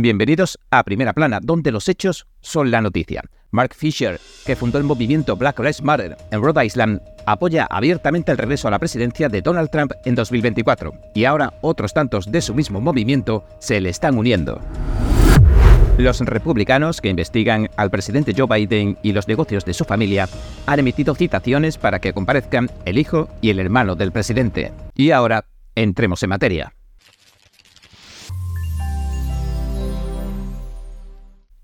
Bienvenidos a Primera Plana, donde los hechos son la noticia. Mark Fisher, que fundó el movimiento Black Lives Matter en Rhode Island, apoya abiertamente el regreso a la presidencia de Donald Trump en 2024, y ahora otros tantos de su mismo movimiento se le están uniendo. Los republicanos que investigan al presidente Joe Biden y los negocios de su familia han emitido citaciones para que comparezcan el hijo y el hermano del presidente. Y ahora, entremos en materia.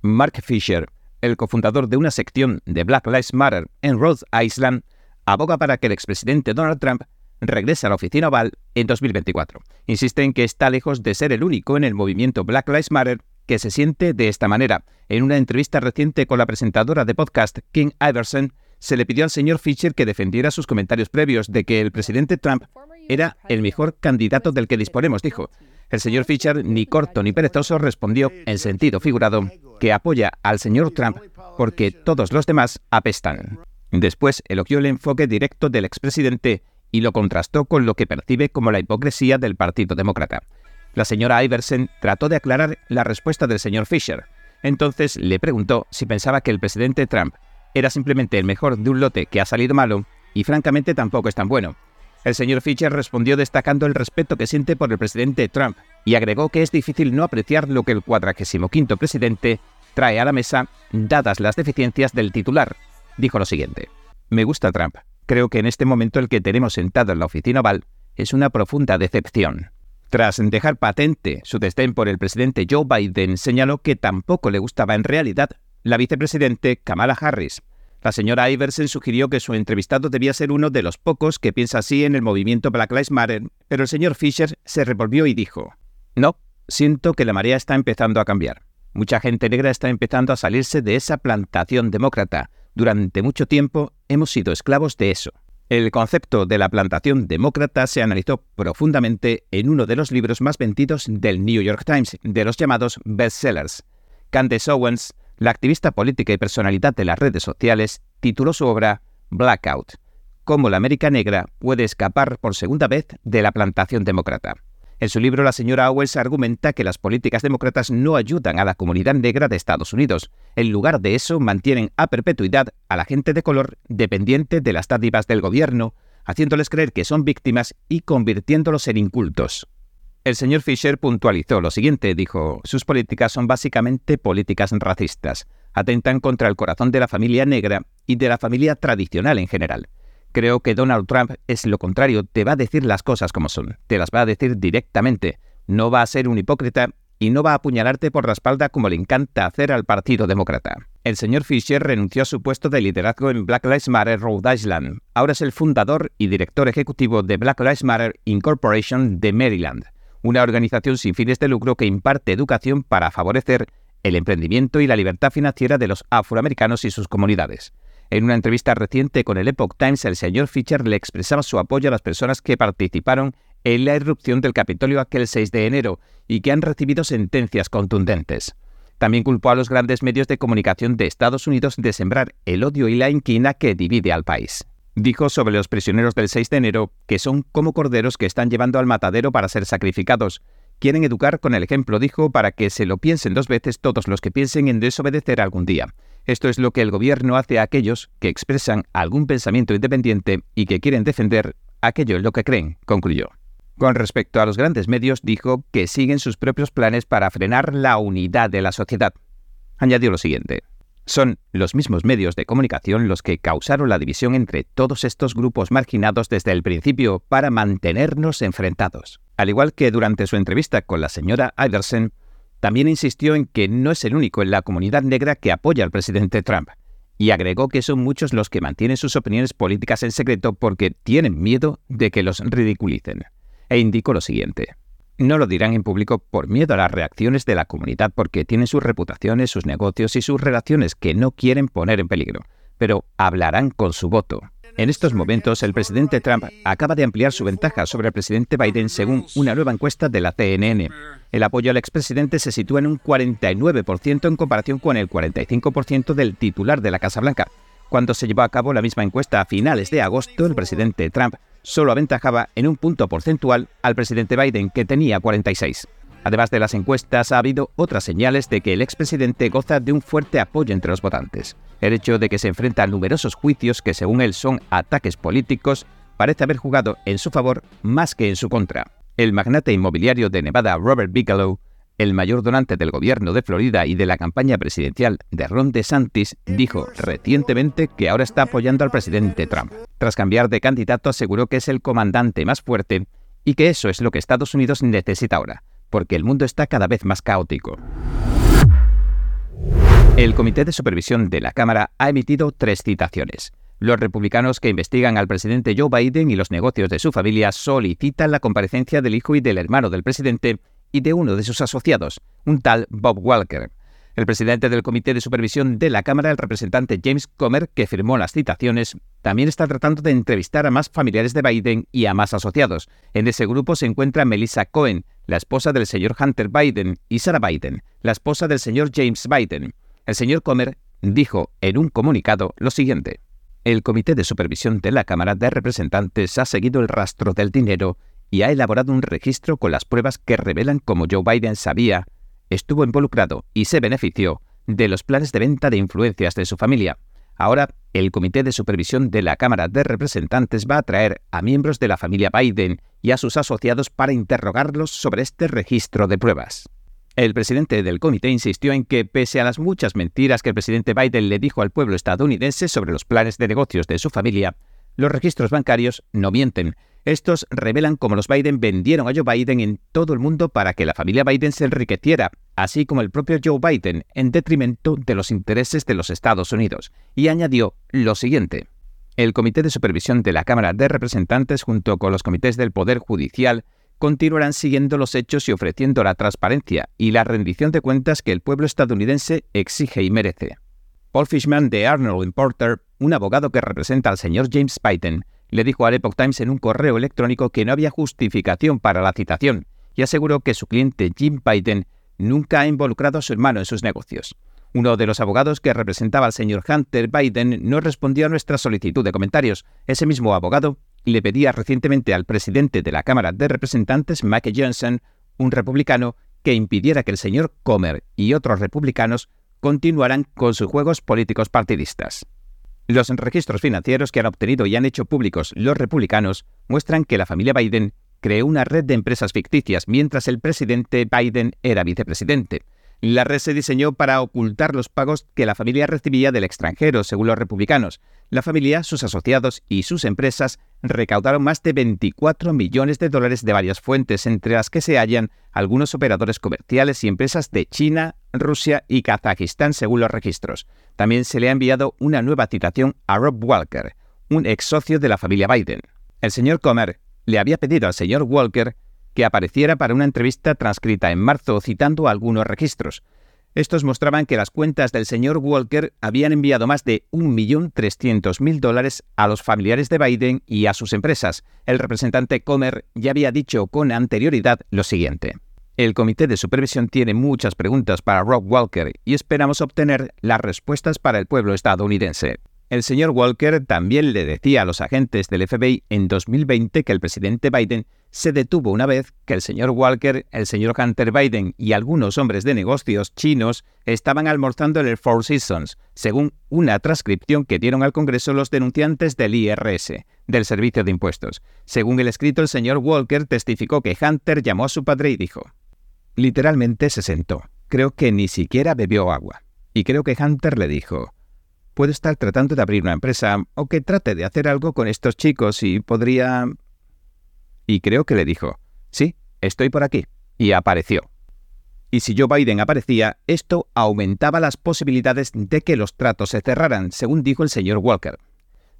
Mark Fisher, el cofundador de una sección de Black Lives Matter en Rhode Island, aboga para que el expresidente Donald Trump regrese a la oficina oval en 2024. Insiste en que está lejos de ser el único en el movimiento Black Lives Matter que se siente de esta manera. En una entrevista reciente con la presentadora de podcast King Iverson, se le pidió al señor Fisher que defendiera sus comentarios previos de que el presidente Trump era el mejor candidato del que disponemos, dijo. El señor Fischer, ni corto ni perezoso, respondió, en sentido figurado, que apoya al señor Trump porque todos los demás apestan. Después elogió el enfoque directo del expresidente y lo contrastó con lo que percibe como la hipocresía del Partido Demócrata. La señora Iversen trató de aclarar la respuesta del señor Fisher. Entonces le preguntó si pensaba que el presidente Trump era simplemente el mejor de un lote que ha salido malo y francamente tampoco es tan bueno. El señor Fischer respondió destacando el respeto que siente por el presidente Trump y agregó que es difícil no apreciar lo que el 45 presidente trae a la mesa, dadas las deficiencias del titular. Dijo lo siguiente: Me gusta Trump. Creo que en este momento el que tenemos sentado en la oficina oval es una profunda decepción. Tras dejar patente su desdén por el presidente Joe Biden, señaló que tampoco le gustaba en realidad la vicepresidente Kamala Harris, la señora Iversen sugirió que su entrevistado debía ser uno de los pocos que piensa así en el movimiento Black Lives Matter, pero el señor Fisher se revolvió y dijo, No, siento que la marea está empezando a cambiar. Mucha gente negra está empezando a salirse de esa plantación demócrata. Durante mucho tiempo hemos sido esclavos de eso. El concepto de la plantación demócrata se analizó profundamente en uno de los libros más vendidos del New York Times, de los llamados bestsellers. Candace Owens la activista política y personalidad de las redes sociales tituló su obra Blackout, cómo la América Negra puede escapar por segunda vez de la plantación demócrata. En su libro, la señora Owens argumenta que las políticas demócratas no ayudan a la comunidad negra de Estados Unidos. En lugar de eso, mantienen a perpetuidad a la gente de color dependiente de las dádivas del gobierno, haciéndoles creer que son víctimas y convirtiéndolos en incultos. El señor Fisher puntualizó lo siguiente, dijo, sus políticas son básicamente políticas racistas, atentan contra el corazón de la familia negra y de la familia tradicional en general. Creo que Donald Trump es lo contrario, te va a decir las cosas como son, te las va a decir directamente, no va a ser un hipócrita y no va a apuñalarte por la espalda como le encanta hacer al Partido Demócrata. El señor Fisher renunció a su puesto de liderazgo en Black Lives Matter Rhode Island. Ahora es el fundador y director ejecutivo de Black Lives Matter Incorporation de Maryland una organización sin fines de lucro que imparte educación para favorecer el emprendimiento y la libertad financiera de los afroamericanos y sus comunidades. En una entrevista reciente con el Epoch Times, el señor Fischer le expresaba su apoyo a las personas que participaron en la irrupción del Capitolio aquel 6 de enero y que han recibido sentencias contundentes. También culpó a los grandes medios de comunicación de Estados Unidos de sembrar el odio y la inquina que divide al país. Dijo sobre los prisioneros del 6 de enero que son como corderos que están llevando al matadero para ser sacrificados. Quieren educar con el ejemplo, dijo, para que se lo piensen dos veces todos los que piensen en desobedecer algún día. Esto es lo que el gobierno hace a aquellos que expresan algún pensamiento independiente y que quieren defender aquello en lo que creen, concluyó. Con respecto a los grandes medios, dijo que siguen sus propios planes para frenar la unidad de la sociedad. Añadió lo siguiente. Son los mismos medios de comunicación los que causaron la división entre todos estos grupos marginados desde el principio para mantenernos enfrentados. Al igual que durante su entrevista con la señora Iversen, también insistió en que no es el único en la comunidad negra que apoya al presidente Trump, y agregó que son muchos los que mantienen sus opiniones políticas en secreto porque tienen miedo de que los ridiculicen. E indicó lo siguiente. No lo dirán en público por miedo a las reacciones de la comunidad porque tienen sus reputaciones, sus negocios y sus relaciones que no quieren poner en peligro, pero hablarán con su voto. En estos momentos, el presidente Trump acaba de ampliar su ventaja sobre el presidente Biden según una nueva encuesta de la CNN. El apoyo al expresidente se sitúa en un 49% en comparación con el 45% del titular de la Casa Blanca. Cuando se llevó a cabo la misma encuesta a finales de agosto, el presidente Trump solo aventajaba en un punto porcentual al presidente Biden, que tenía 46. Además de las encuestas, ha habido otras señales de que el expresidente goza de un fuerte apoyo entre los votantes. El hecho de que se enfrenta a numerosos juicios que según él son ataques políticos parece haber jugado en su favor más que en su contra. El magnate inmobiliario de Nevada Robert Bigelow, el mayor donante del gobierno de Florida y de la campaña presidencial de Ron DeSantis, dijo recientemente que ahora está apoyando al presidente Trump. Tras cambiar de candidato aseguró que es el comandante más fuerte y que eso es lo que Estados Unidos necesita ahora porque el mundo está cada vez más caótico. El Comité de Supervisión de la Cámara ha emitido tres citaciones. Los republicanos que investigan al presidente Joe Biden y los negocios de su familia solicitan la comparecencia del hijo y del hermano del presidente y de uno de sus asociados, un tal Bob Walker. El presidente del Comité de Supervisión de la Cámara, el representante James Comer, que firmó las citaciones, también está tratando de entrevistar a más familiares de Biden y a más asociados. En ese grupo se encuentra Melissa Cohen, la esposa del señor Hunter Biden, y Sarah Biden, la esposa del señor James Biden. El señor Comer dijo en un comunicado lo siguiente. El Comité de Supervisión de la Cámara de Representantes ha seguido el rastro del dinero y ha elaborado un registro con las pruebas que revelan cómo Joe Biden sabía estuvo involucrado y se benefició de los planes de venta de influencias de su familia. Ahora, el Comité de Supervisión de la Cámara de Representantes va a traer a miembros de la familia Biden y a sus asociados para interrogarlos sobre este registro de pruebas. El presidente del comité insistió en que, pese a las muchas mentiras que el presidente Biden le dijo al pueblo estadounidense sobre los planes de negocios de su familia, los registros bancarios no mienten, estos revelan cómo los Biden vendieron a Joe Biden en todo el mundo para que la familia Biden se enriqueciera, así como el propio Joe Biden, en detrimento de los intereses de los Estados Unidos. Y añadió lo siguiente. El Comité de Supervisión de la Cámara de Representantes junto con los comités del Poder Judicial continuarán siguiendo los hechos y ofreciendo la transparencia y la rendición de cuentas que el pueblo estadounidense exige y merece. Paul Fishman de Arnold Porter, un abogado que representa al señor James Biden, le dijo al Epoch Times en un correo electrónico que no había justificación para la citación y aseguró que su cliente Jim Biden nunca ha involucrado a su hermano en sus negocios. Uno de los abogados que representaba al señor Hunter Biden no respondió a nuestra solicitud de comentarios. Ese mismo abogado le pedía recientemente al presidente de la Cámara de Representantes, Mike Johnson, un republicano, que impidiera que el señor Comer y otros republicanos continuaran con sus juegos políticos partidistas. Los registros financieros que han obtenido y han hecho públicos los republicanos muestran que la familia Biden creó una red de empresas ficticias mientras el presidente Biden era vicepresidente. La red se diseñó para ocultar los pagos que la familia recibía del extranjero, según los republicanos. La familia, sus asociados y sus empresas recaudaron más de 24 millones de dólares de varias fuentes, entre las que se hallan algunos operadores comerciales y empresas de China, Rusia y Kazajistán, según los registros. También se le ha enviado una nueva citación a Rob Walker, un ex socio de la familia Biden. El señor Comer le había pedido al señor Walker que apareciera para una entrevista transcrita en marzo citando algunos registros. Estos mostraban que las cuentas del señor Walker habían enviado más de 1.300.000 dólares a los familiares de Biden y a sus empresas. El representante Comer ya había dicho con anterioridad lo siguiente. El comité de supervisión tiene muchas preguntas para Rob Walker y esperamos obtener las respuestas para el pueblo estadounidense. El señor Walker también le decía a los agentes del FBI en 2020 que el presidente Biden se detuvo una vez que el señor Walker, el señor Hunter Biden y algunos hombres de negocios chinos estaban almorzando en el Four Seasons, según una transcripción que dieron al Congreso los denunciantes del IRS, del Servicio de Impuestos. Según el escrito, el señor Walker testificó que Hunter llamó a su padre y dijo, Literalmente se sentó. Creo que ni siquiera bebió agua. Y creo que Hunter le dijo, puedo estar tratando de abrir una empresa o que trate de hacer algo con estos chicos y podría... Y creo que le dijo, sí, estoy por aquí. Y apareció. Y si Joe Biden aparecía, esto aumentaba las posibilidades de que los tratos se cerraran, según dijo el señor Walker.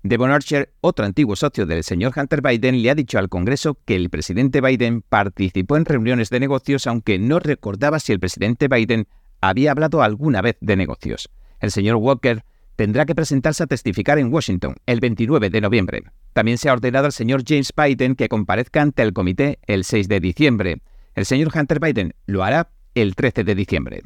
Devon Archer, otro antiguo socio del señor Hunter Biden, le ha dicho al Congreso que el presidente Biden participó en reuniones de negocios aunque no recordaba si el presidente Biden había hablado alguna vez de negocios. El señor Walker tendrá que presentarse a testificar en Washington el 29 de noviembre. También se ha ordenado al señor James Biden que comparezca ante el comité el 6 de diciembre. El señor Hunter Biden lo hará el 13 de diciembre.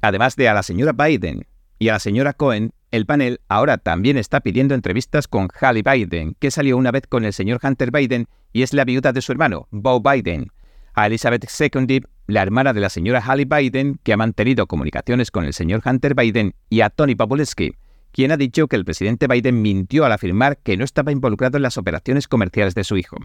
Además de a la señora Biden y a la señora Cohen, el panel ahora también está pidiendo entrevistas con Halle Biden, que salió una vez con el señor Hunter Biden y es la viuda de su hermano, Bo Biden. A Elizabeth II la hermana de la señora Hallie Biden, que ha mantenido comunicaciones con el señor Hunter Biden, y a Tony Populesky, quien ha dicho que el presidente Biden mintió al afirmar que no estaba involucrado en las operaciones comerciales de su hijo.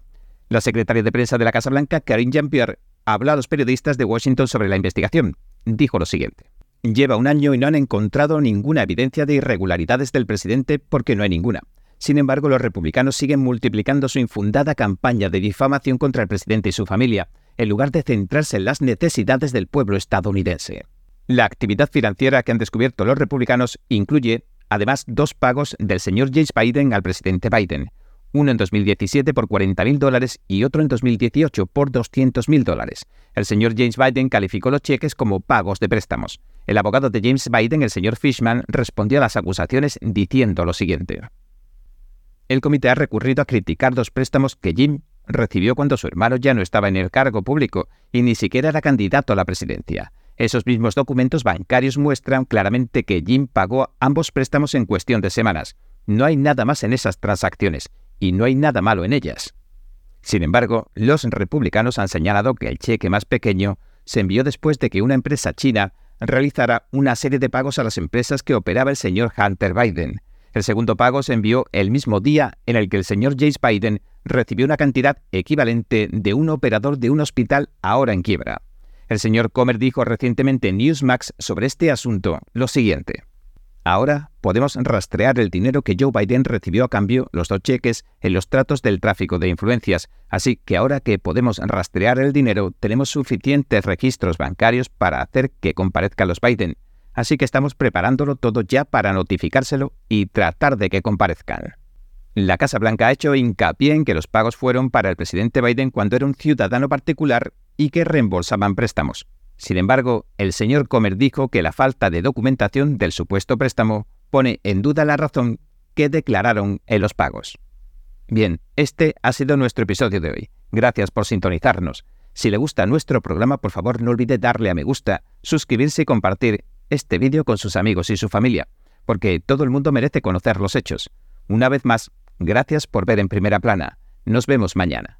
La secretaria de prensa de la Casa Blanca, Karine Jean-Pierre, habló a los periodistas de Washington sobre la investigación. Dijo lo siguiente. Lleva un año y no han encontrado ninguna evidencia de irregularidades del presidente porque no hay ninguna. Sin embargo, los republicanos siguen multiplicando su infundada campaña de difamación contra el presidente y su familia, en lugar de centrarse en las necesidades del pueblo estadounidense. La actividad financiera que han descubierto los republicanos incluye, además, dos pagos del señor James Biden al presidente Biden, uno en 2017 por 40.000 dólares y otro en 2018 por 200.000 dólares. El señor James Biden calificó los cheques como pagos de préstamos. El abogado de James Biden, el señor Fishman, respondió a las acusaciones diciendo lo siguiente. El comité ha recurrido a criticar dos préstamos que Jim recibió cuando su hermano ya no estaba en el cargo público y ni siquiera era candidato a la presidencia. Esos mismos documentos bancarios muestran claramente que Jim pagó ambos préstamos en cuestión de semanas. No hay nada más en esas transacciones y no hay nada malo en ellas. Sin embargo, los republicanos han señalado que el cheque más pequeño se envió después de que una empresa china realizara una serie de pagos a las empresas que operaba el señor Hunter Biden. El segundo pago se envió el mismo día en el que el señor James Biden recibió una cantidad equivalente de un operador de un hospital ahora en quiebra. El señor Comer dijo recientemente en Newsmax sobre este asunto lo siguiente. Ahora podemos rastrear el dinero que Joe Biden recibió a cambio, los dos cheques, en los tratos del tráfico de influencias. Así que ahora que podemos rastrear el dinero, tenemos suficientes registros bancarios para hacer que comparezca los Biden. Así que estamos preparándolo todo ya para notificárselo y tratar de que comparezcan. La Casa Blanca ha hecho hincapié en que los pagos fueron para el presidente Biden cuando era un ciudadano particular y que reembolsaban préstamos. Sin embargo, el señor Comer dijo que la falta de documentación del supuesto préstamo pone en duda la razón que declararon en los pagos. Bien, este ha sido nuestro episodio de hoy. Gracias por sintonizarnos. Si le gusta nuestro programa, por favor no olvide darle a me gusta, suscribirse y compartir este vídeo con sus amigos y su familia, porque todo el mundo merece conocer los hechos. Una vez más, gracias por ver en primera plana. Nos vemos mañana.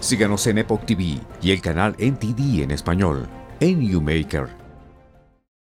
Síganos en Epoch TV y el canal NTD en español, en YouMaker